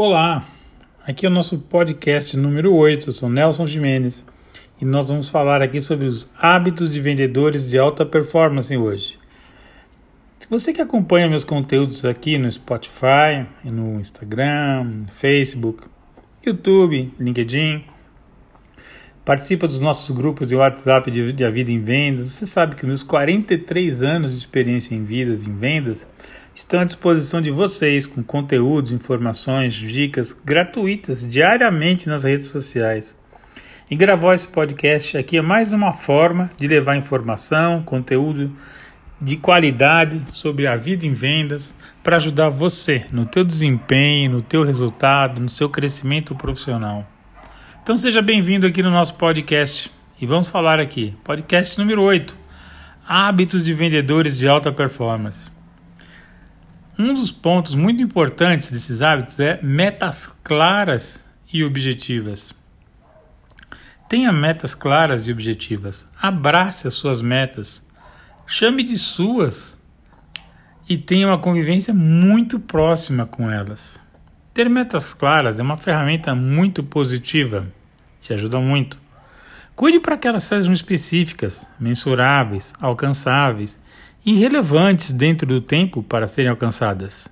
Olá, aqui é o nosso podcast número 8. Eu sou Nelson Jimenez e nós vamos falar aqui sobre os hábitos de vendedores de alta performance hoje. Se você que acompanha meus conteúdos aqui no Spotify, no Instagram, Facebook, YouTube, LinkedIn, participa dos nossos grupos de WhatsApp de, de A Vida em Vendas, você sabe que meus 43 anos de experiência em vidas em vendas estão à disposição de vocês com conteúdos, informações, dicas gratuitas diariamente nas redes sociais. E gravar esse podcast aqui é mais uma forma de levar informação, conteúdo de qualidade sobre a vida em vendas para ajudar você no teu desempenho, no teu resultado, no seu crescimento profissional. Então seja bem-vindo aqui no nosso podcast e vamos falar aqui, podcast número 8, hábitos de vendedores de alta performance. Um dos pontos muito importantes desses hábitos é metas claras e objetivas. Tenha metas claras e objetivas. Abrace as suas metas. Chame de suas e tenha uma convivência muito próxima com elas. Ter metas claras é uma ferramenta muito positiva, te ajuda muito. Cuide para que elas sejam específicas, mensuráveis, alcançáveis irrelevantes dentro do tempo para serem alcançadas.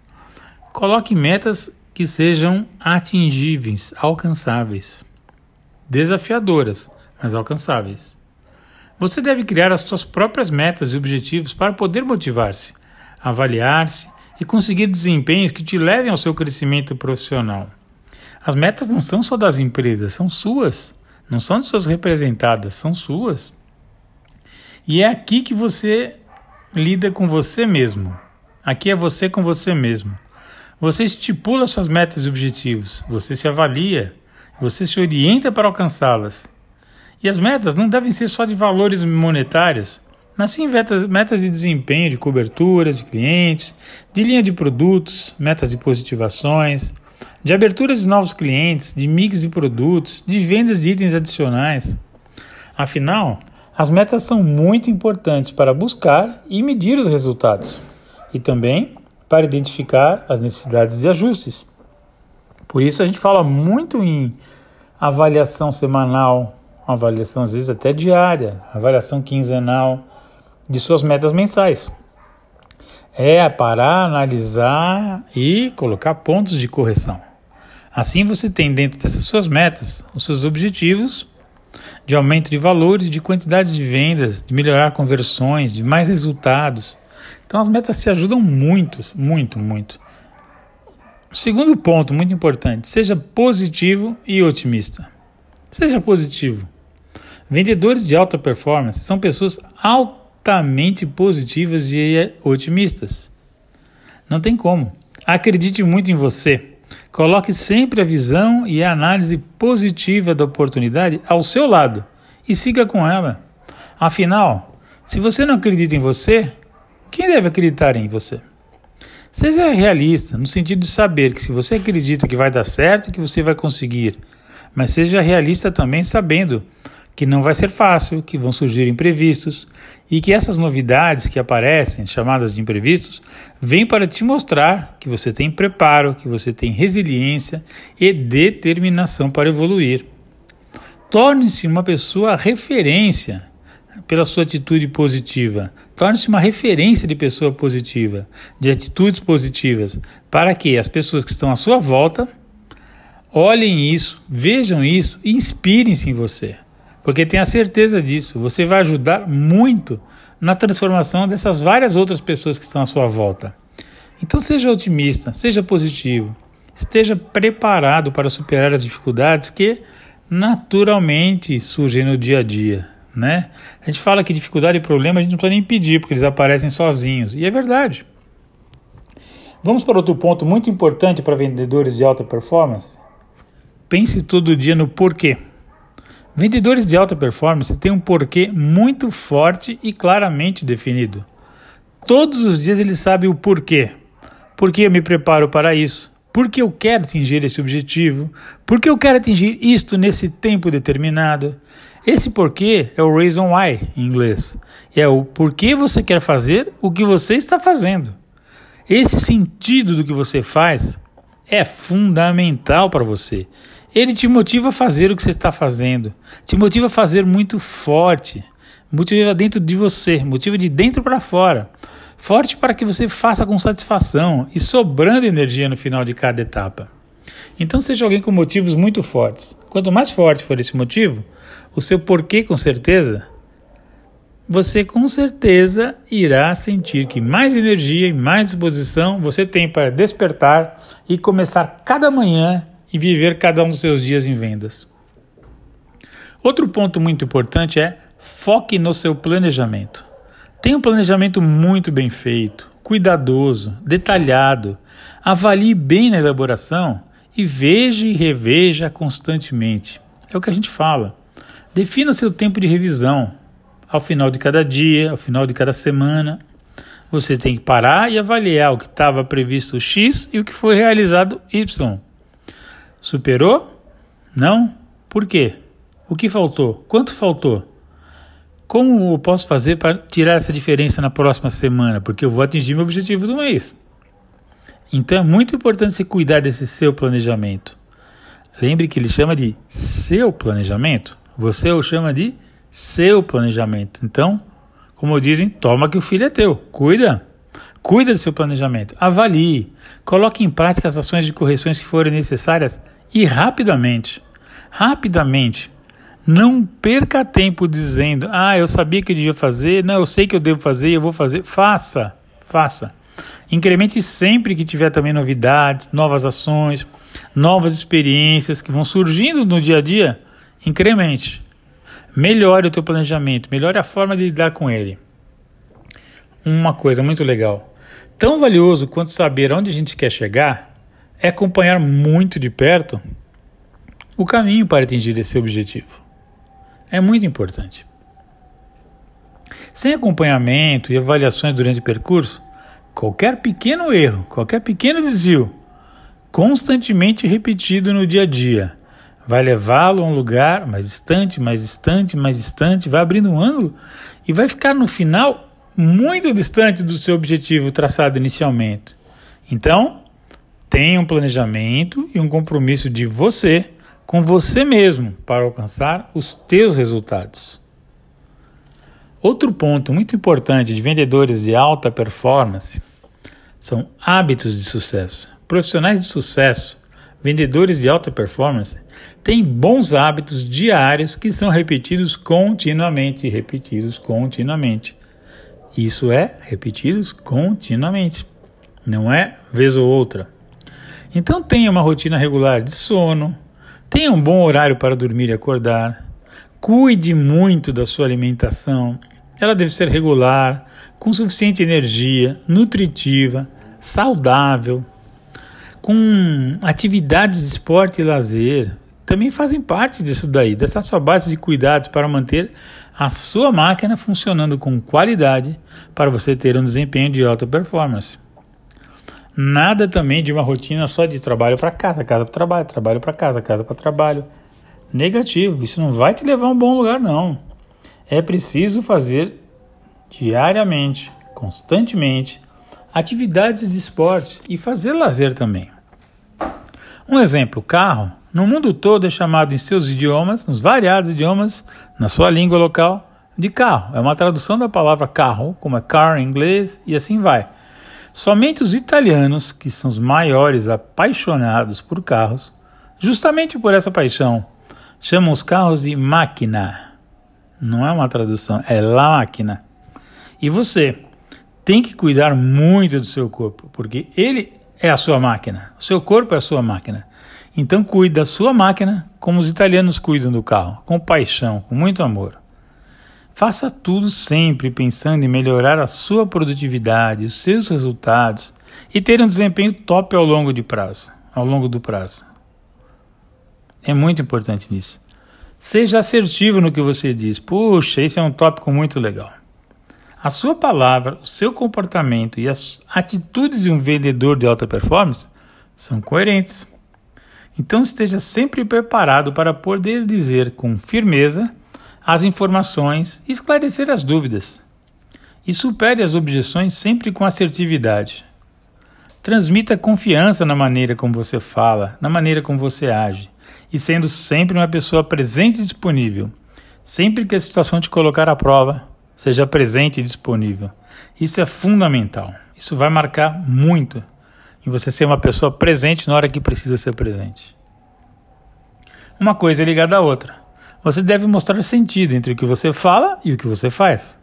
Coloque metas que sejam atingíveis, alcançáveis, desafiadoras, mas alcançáveis. Você deve criar as suas próprias metas e objetivos para poder motivar-se, avaliar-se e conseguir desempenhos que te levem ao seu crescimento profissional. As metas não são só das empresas, são suas. Não são de suas representadas, são suas. E é aqui que você lida com você mesmo. Aqui é você com você mesmo. Você estipula suas metas e objetivos, você se avalia, você se orienta para alcançá-las. E as metas não devem ser só de valores monetários, mas sim metas, de desempenho, de cobertura de clientes, de linha de produtos, metas de positivações, de abertura de novos clientes, de mix de produtos, de vendas de itens adicionais. Afinal, as metas são muito importantes para buscar e medir os resultados e também para identificar as necessidades de ajustes. Por isso a gente fala muito em avaliação semanal, avaliação às vezes até diária, avaliação quinzenal de suas metas mensais. É parar, analisar e colocar pontos de correção. Assim você tem dentro dessas suas metas os seus objetivos de aumento de valores, de quantidade de vendas, de melhorar conversões, de mais resultados. Então as metas te ajudam muito, muito, muito. Segundo ponto muito importante, seja positivo e otimista. Seja positivo. Vendedores de alta performance são pessoas altamente positivas e otimistas. Não tem como. Acredite muito em você. Coloque sempre a visão e a análise positiva da oportunidade ao seu lado e siga com ela. Afinal, se você não acredita em você, quem deve acreditar em você? Seja realista, no sentido de saber que se você acredita que vai dar certo, que você vai conseguir, mas seja realista também sabendo que não vai ser fácil, que vão surgir imprevistos e que essas novidades que aparecem, chamadas de imprevistos, vêm para te mostrar que você tem preparo, que você tem resiliência e determinação para evoluir. Torne-se uma pessoa referência pela sua atitude positiva. Torne-se uma referência de pessoa positiva, de atitudes positivas, para que as pessoas que estão à sua volta olhem isso, vejam isso e inspirem-se em você. Porque tenha certeza disso, você vai ajudar muito na transformação dessas várias outras pessoas que estão à sua volta. Então seja otimista, seja positivo, esteja preparado para superar as dificuldades que naturalmente surgem no dia a dia. Né? A gente fala que dificuldade e problema a gente não precisa nem pedir, porque eles aparecem sozinhos. E é verdade. Vamos para outro ponto muito importante para vendedores de alta performance? Pense todo dia no porquê. Vendedores de alta performance têm um porquê muito forte e claramente definido. Todos os dias eles sabem o porquê. Por que eu me preparo para isso? Por que eu quero atingir esse objetivo? Por que eu quero atingir isto nesse tempo determinado? Esse porquê é o reason why em inglês. É o porquê você quer fazer o que você está fazendo. Esse sentido do que você faz é fundamental para você. Ele te motiva a fazer o que você está fazendo, te motiva a fazer muito forte, motiva dentro de você, motiva de dentro para fora. Forte para que você faça com satisfação e sobrando energia no final de cada etapa. Então seja alguém com motivos muito fortes. Quanto mais forte for esse motivo, o seu porquê com certeza, você com certeza irá sentir que mais energia e mais disposição você tem para despertar e começar cada manhã e viver cada um dos seus dias em vendas. Outro ponto muito importante é foque no seu planejamento. Tenha um planejamento muito bem feito, cuidadoso, detalhado. Avalie bem na elaboração e veja e reveja constantemente. É o que a gente fala. Defina seu tempo de revisão. Ao final de cada dia, ao final de cada semana, você tem que parar e avaliar o que estava previsto X e o que foi realizado Y. Superou? Não? Por quê? O que faltou? Quanto faltou? Como eu posso fazer para tirar essa diferença na próxima semana? Porque eu vou atingir meu objetivo do mês. Então é muito importante você cuidar desse seu planejamento. Lembre que ele chama de seu planejamento. Você o chama de seu planejamento. Então, como dizem, toma que o filho é teu. Cuida. Cuida do seu planejamento. Avalie. Coloque em prática as ações de correções que forem necessárias e rapidamente. Rapidamente. Não perca tempo dizendo, ah, eu sabia que eu devia fazer, não, eu sei que eu devo fazer, eu vou fazer. Faça, faça. Incremente sempre que tiver também novidades, novas ações, novas experiências que vão surgindo no dia a dia. Incremente. Melhore o teu planejamento, melhore a forma de lidar com ele. Uma coisa muito legal. Tão valioso quanto saber onde a gente quer chegar é acompanhar muito de perto o caminho para atingir esse objetivo é muito importante. Sem acompanhamento e avaliações durante o percurso, qualquer pequeno erro, qualquer pequeno desvio, constantemente repetido no dia a dia, vai levá-lo a um lugar mais distante, mais distante, mais distante, vai abrindo um ângulo e vai ficar no final muito distante do seu objetivo traçado inicialmente. Então, tenha um planejamento e um compromisso de você com você mesmo para alcançar os teus resultados. Outro ponto muito importante de vendedores de alta performance são hábitos de sucesso. Profissionais de sucesso, vendedores de alta performance, têm bons hábitos diários que são repetidos continuamente, repetidos continuamente. Isso é repetidos continuamente, não é vez ou outra. Então tenha uma rotina regular de sono, Tenha um bom horário para dormir e acordar. Cuide muito da sua alimentação. Ela deve ser regular, com suficiente energia, nutritiva, saudável, com atividades de esporte e lazer. Também fazem parte disso daí, dessa sua base de cuidados para manter a sua máquina funcionando com qualidade para você ter um desempenho de alta performance. Nada também de uma rotina só de trabalho para casa, casa para trabalho, trabalho para casa, casa para trabalho. Negativo, isso não vai te levar a um bom lugar, não. É preciso fazer diariamente, constantemente, atividades de esporte e fazer lazer também. Um exemplo: carro, no mundo todo é chamado em seus idiomas, nos variados idiomas, na sua língua local, de carro. É uma tradução da palavra carro, como é car em inglês, e assim vai. Somente os italianos, que são os maiores apaixonados por carros, justamente por essa paixão, chamam os carros de máquina. Não é uma tradução, é la máquina. E você tem que cuidar muito do seu corpo, porque ele é a sua máquina. O seu corpo é a sua máquina. Então cuide da sua máquina como os italianos cuidam do carro, com paixão, com muito amor. Faça tudo sempre pensando em melhorar a sua produtividade, os seus resultados e ter um desempenho top ao longo de prazo, ao longo do prazo. É muito importante nisso. Seja assertivo no que você diz. Puxa, esse é um tópico muito legal. A sua palavra, o seu comportamento e as atitudes de um vendedor de alta performance são coerentes. Então esteja sempre preparado para poder dizer com firmeza as informações e esclarecer as dúvidas. E supere as objeções sempre com assertividade. Transmita confiança na maneira como você fala, na maneira como você age, e sendo sempre uma pessoa presente e disponível. Sempre que a situação te colocar à prova, seja presente e disponível. Isso é fundamental. Isso vai marcar muito em você ser uma pessoa presente na hora que precisa ser presente. Uma coisa é ligada à outra. Você deve mostrar sentido entre o que você fala e o que você faz.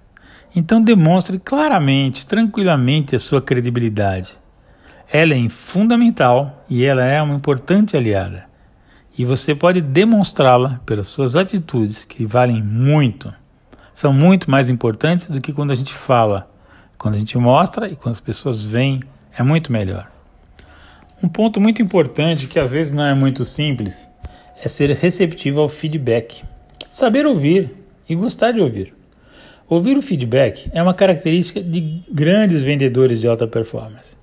Então demonstre claramente, tranquilamente a sua credibilidade. Ela é fundamental e ela é uma importante aliada. E você pode demonstrá-la pelas suas atitudes, que valem muito. São muito mais importantes do que quando a gente fala. Quando a gente mostra e quando as pessoas veem, é muito melhor. Um ponto muito importante, que às vezes não é muito simples, é ser receptivo ao feedback. Saber ouvir e gostar de ouvir. Ouvir o feedback é uma característica de grandes vendedores de alta performance.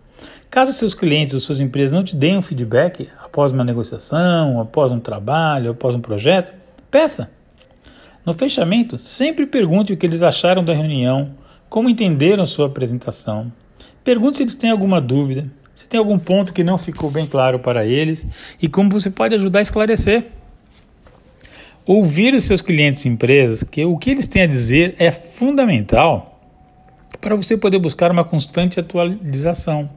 Caso seus clientes ou suas empresas não te deem um feedback após uma negociação, após um trabalho, após um projeto, peça. No fechamento, sempre pergunte o que eles acharam da reunião, como entenderam sua apresentação. Pergunte se eles têm alguma dúvida, se tem algum ponto que não ficou bem claro para eles e como você pode ajudar a esclarecer. Ouvir os seus clientes e empresas, que o que eles têm a dizer é fundamental para você poder buscar uma constante atualização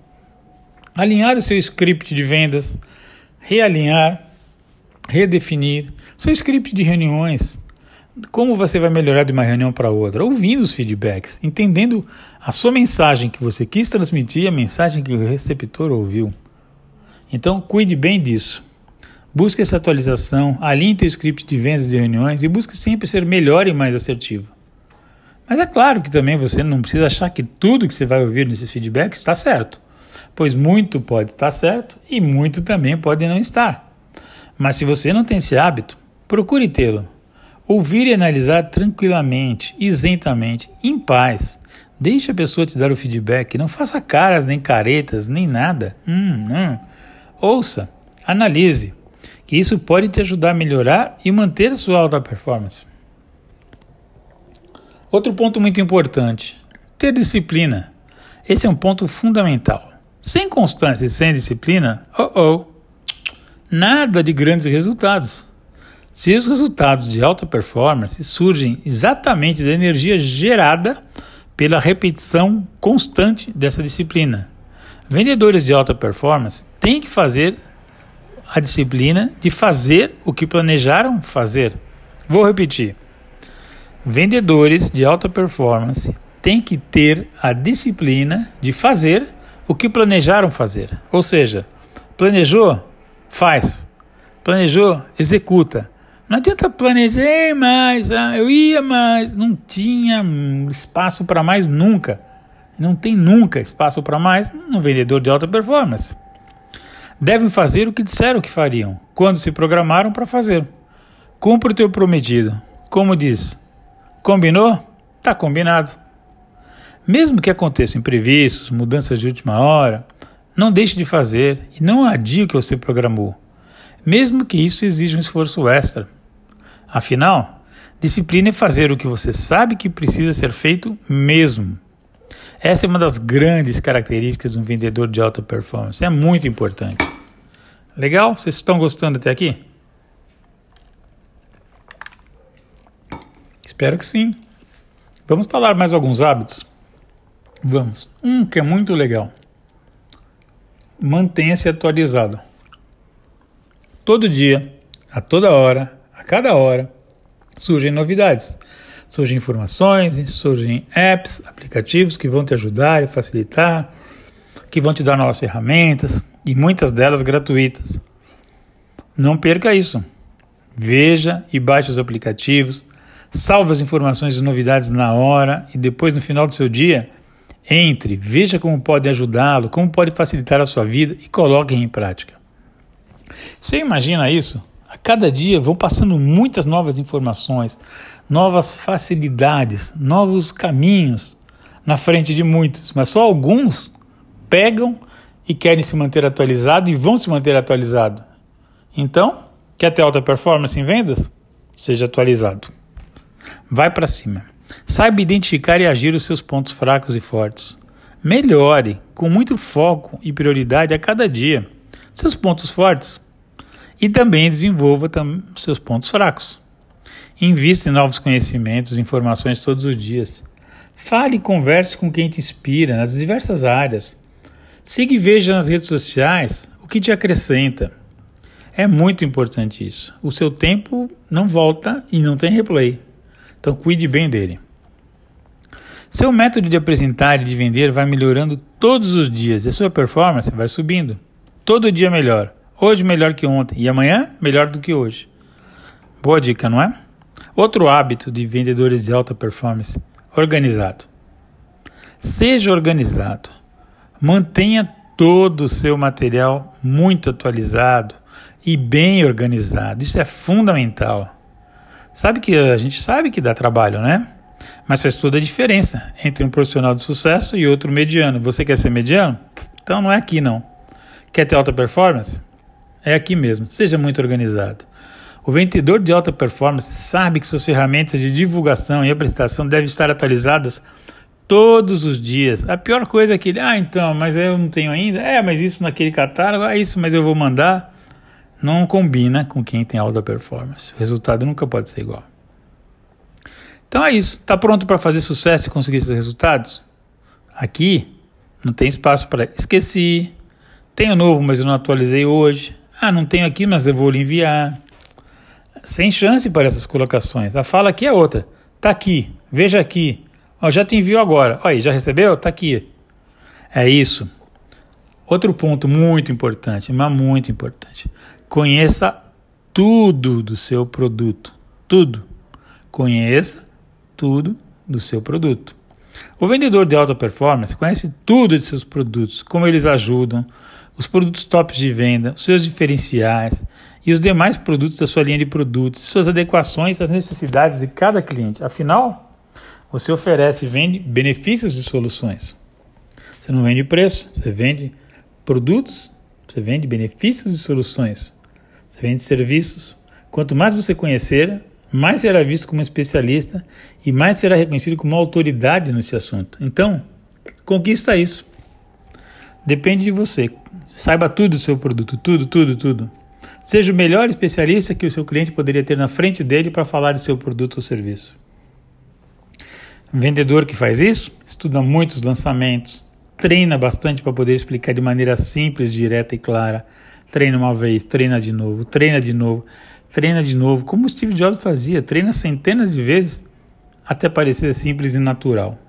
alinhar o seu script de vendas, realinhar, redefinir seu script de reuniões. Como você vai melhorar de uma reunião para outra? Ouvindo os feedbacks, entendendo a sua mensagem que você quis transmitir, a mensagem que o receptor ouviu. Então, cuide bem disso. Busque essa atualização, alinhe seu script de vendas e reuniões e busque sempre ser melhor e mais assertivo. Mas é claro que também você não precisa achar que tudo que você vai ouvir nesses feedbacks está certo pois muito pode estar certo e muito também pode não estar. Mas se você não tem esse hábito, procure tê-lo. Ouvir e analisar tranquilamente, isentamente, em paz. Deixe a pessoa te dar o feedback, não faça caras, nem caretas, nem nada. Hum, hum. Ouça, analise, que isso pode te ajudar a melhorar e manter sua alta performance. Outro ponto muito importante: ter disciplina. Esse é um ponto fundamental. Sem constância e sem disciplina, oh oh, nada de grandes resultados. Se os resultados de alta performance surgem exatamente da energia gerada pela repetição constante dessa disciplina. Vendedores de alta performance têm que fazer a disciplina de fazer o que planejaram fazer. Vou repetir. Vendedores de alta performance têm que ter a disciplina de fazer o que planejaram fazer. Ou seja, planejou, faz. Planejou, executa. Não adianta planejar mais, ah, eu ia mais. Não tinha espaço para mais nunca. Não tem nunca espaço para mais no vendedor de alta performance. Devem fazer o que disseram que fariam, quando se programaram para fazer. Cumpra o teu prometido. Como diz, combinou? Tá combinado. Mesmo que aconteçam imprevistos, mudanças de última hora, não deixe de fazer e não adie o que você programou, mesmo que isso exija um esforço extra. Afinal, disciplina é fazer o que você sabe que precisa ser feito mesmo. Essa é uma das grandes características de um vendedor de alta performance. É muito importante. Legal? Vocês estão gostando até aqui? Espero que sim. Vamos falar mais alguns hábitos? Vamos. Um que é muito legal. Mantenha-se atualizado. Todo dia, a toda hora, a cada hora, surgem novidades. Surgem informações, surgem apps, aplicativos que vão te ajudar e facilitar, que vão te dar novas ferramentas e muitas delas gratuitas. Não perca isso. Veja e baixe os aplicativos, salve as informações e novidades na hora e depois no final do seu dia entre, veja como pode ajudá-lo, como pode facilitar a sua vida e coloque em prática. Você imagina isso? A cada dia vão passando muitas novas informações, novas facilidades, novos caminhos na frente de muitos, mas só alguns pegam e querem se manter atualizado e vão se manter atualizado. Então, quer ter alta performance em vendas? Seja atualizado. Vai para cima. Saiba identificar e agir os seus pontos fracos e fortes. Melhore com muito foco e prioridade a cada dia seus pontos fortes e também desenvolva tam seus pontos fracos. Invista em novos conhecimentos e informações todos os dias. Fale e converse com quem te inspira nas diversas áreas. Siga e veja nas redes sociais o que te acrescenta. É muito importante isso. O seu tempo não volta e não tem replay. Então cuide bem dele. Seu método de apresentar e de vender vai melhorando todos os dias e a sua performance vai subindo. Todo dia melhor. Hoje melhor que ontem e amanhã melhor do que hoje. Boa dica, não é? Outro hábito de vendedores de alta performance: organizado. Seja organizado. Mantenha todo o seu material muito atualizado e bem organizado. Isso é fundamental. Sabe que a gente sabe que dá trabalho, né? Mas faz toda a diferença entre um profissional de sucesso e outro mediano. Você quer ser mediano? Então não é aqui não. Quer ter alta performance? É aqui mesmo. Seja muito organizado. O vendedor de alta performance sabe que suas ferramentas de divulgação e apresentação devem estar atualizadas todos os dias. A pior coisa é que ele, ah, então, mas eu não tenho ainda. É, mas isso naquele catálogo, é isso, mas eu vou mandar não combina com quem tem alta performance. O resultado nunca pode ser igual. Então é isso. Está pronto para fazer sucesso e conseguir esses resultados? Aqui não tem espaço para esqueci. Tenho novo, mas eu não atualizei hoje. Ah, não tenho aqui, mas eu vou lhe enviar. Sem chance para essas colocações. A fala aqui é outra. Tá aqui. Veja aqui. Ó, já te envio agora. Olha aí, já recebeu? Tá aqui. É isso. Outro ponto muito importante, mas muito importante. Conheça tudo do seu produto. Tudo. Conheça tudo do seu produto. O vendedor de alta performance conhece tudo de seus produtos, como eles ajudam, os produtos tops de venda, os seus diferenciais e os demais produtos da sua linha de produtos, suas adequações às necessidades de cada cliente. Afinal, você oferece e vende benefícios e soluções. Você não vende preço, você vende produtos, você vende benefícios e soluções. Você vende serviços. Quanto mais você conhecer, mais será visto como especialista e mais será reconhecido como autoridade nesse assunto. Então, conquista isso. Depende de você. Saiba tudo do seu produto, tudo, tudo, tudo. Seja o melhor especialista que o seu cliente poderia ter na frente dele para falar de seu produto ou serviço. Um vendedor que faz isso estuda muitos lançamentos, treina bastante para poder explicar de maneira simples, direta e clara treina uma vez, treina de novo, treina de novo, treina de novo, como o Steve Jobs fazia, treina centenas de vezes até parecer simples e natural.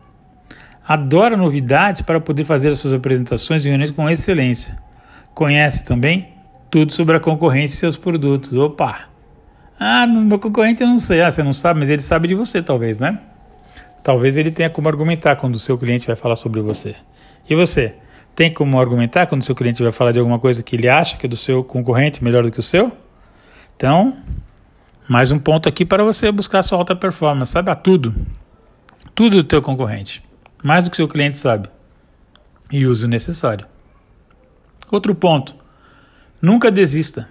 Adora novidades para poder fazer as suas apresentações e reuniões com excelência. Conhece também tudo sobre a concorrência e seus produtos. Opa! Ah, meu concorrente eu não sei. Ah, você não sabe, mas ele sabe de você, talvez, né? Talvez ele tenha como argumentar quando o seu cliente vai falar sobre você. E você? Tem como argumentar quando o seu cliente vai falar de alguma coisa que ele acha que é do seu concorrente melhor do que o seu? Então, mais um ponto aqui para você buscar a sua alta performance. Saiba tudo. Tudo do teu concorrente. Mais do que o seu cliente sabe. E use o necessário. Outro ponto. Nunca desista.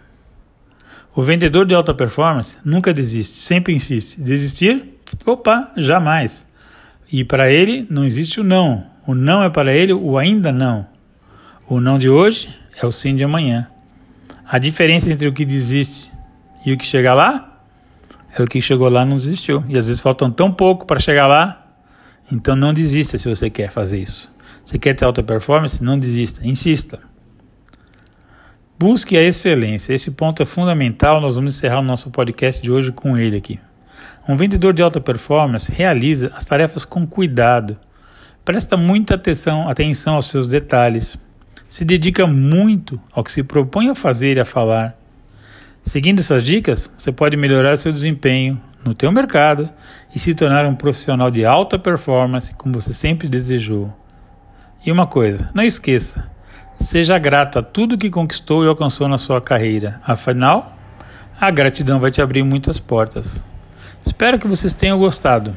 O vendedor de alta performance nunca desiste, sempre insiste. Desistir? Opa, jamais. E para ele não existe o não. O não é para ele o ainda não. O não de hoje é o sim de amanhã. A diferença entre o que desiste e o que chega lá é o que chegou lá não desistiu. E às vezes faltam tão pouco para chegar lá, então não desista se você quer fazer isso. Você quer ter alta performance? Não desista, insista. Busque a excelência. Esse ponto é fundamental. Nós vamos encerrar o nosso podcast de hoje com ele aqui. Um vendedor de alta performance realiza as tarefas com cuidado. Presta muita atenção, atenção aos seus detalhes se dedica muito ao que se propõe a fazer e a falar. Seguindo essas dicas, você pode melhorar seu desempenho no teu mercado e se tornar um profissional de alta performance como você sempre desejou. E uma coisa, não esqueça, seja grato a tudo que conquistou e alcançou na sua carreira. Afinal, a gratidão vai te abrir muitas portas. Espero que vocês tenham gostado.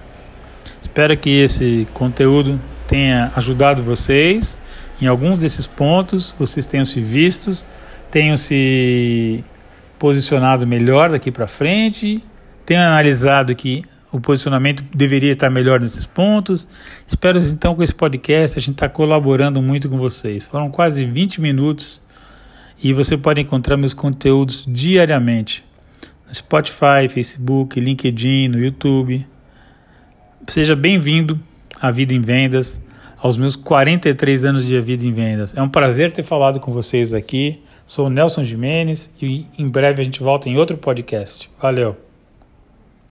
Espero que esse conteúdo tenha ajudado vocês em alguns desses pontos vocês tenham se vistos, tenham se posicionado melhor daqui para frente, tenham analisado que o posicionamento deveria estar melhor nesses pontos. Espero então com esse podcast a gente está colaborando muito com vocês. Foram quase 20 minutos e você pode encontrar meus conteúdos diariamente no Spotify, Facebook, LinkedIn, no YouTube. Seja bem-vindo à Vida em Vendas, aos meus 43 anos de Vida em Vendas. É um prazer ter falado com vocês aqui. Sou o Nelson Jimenez e em breve a gente volta em outro podcast. Valeu!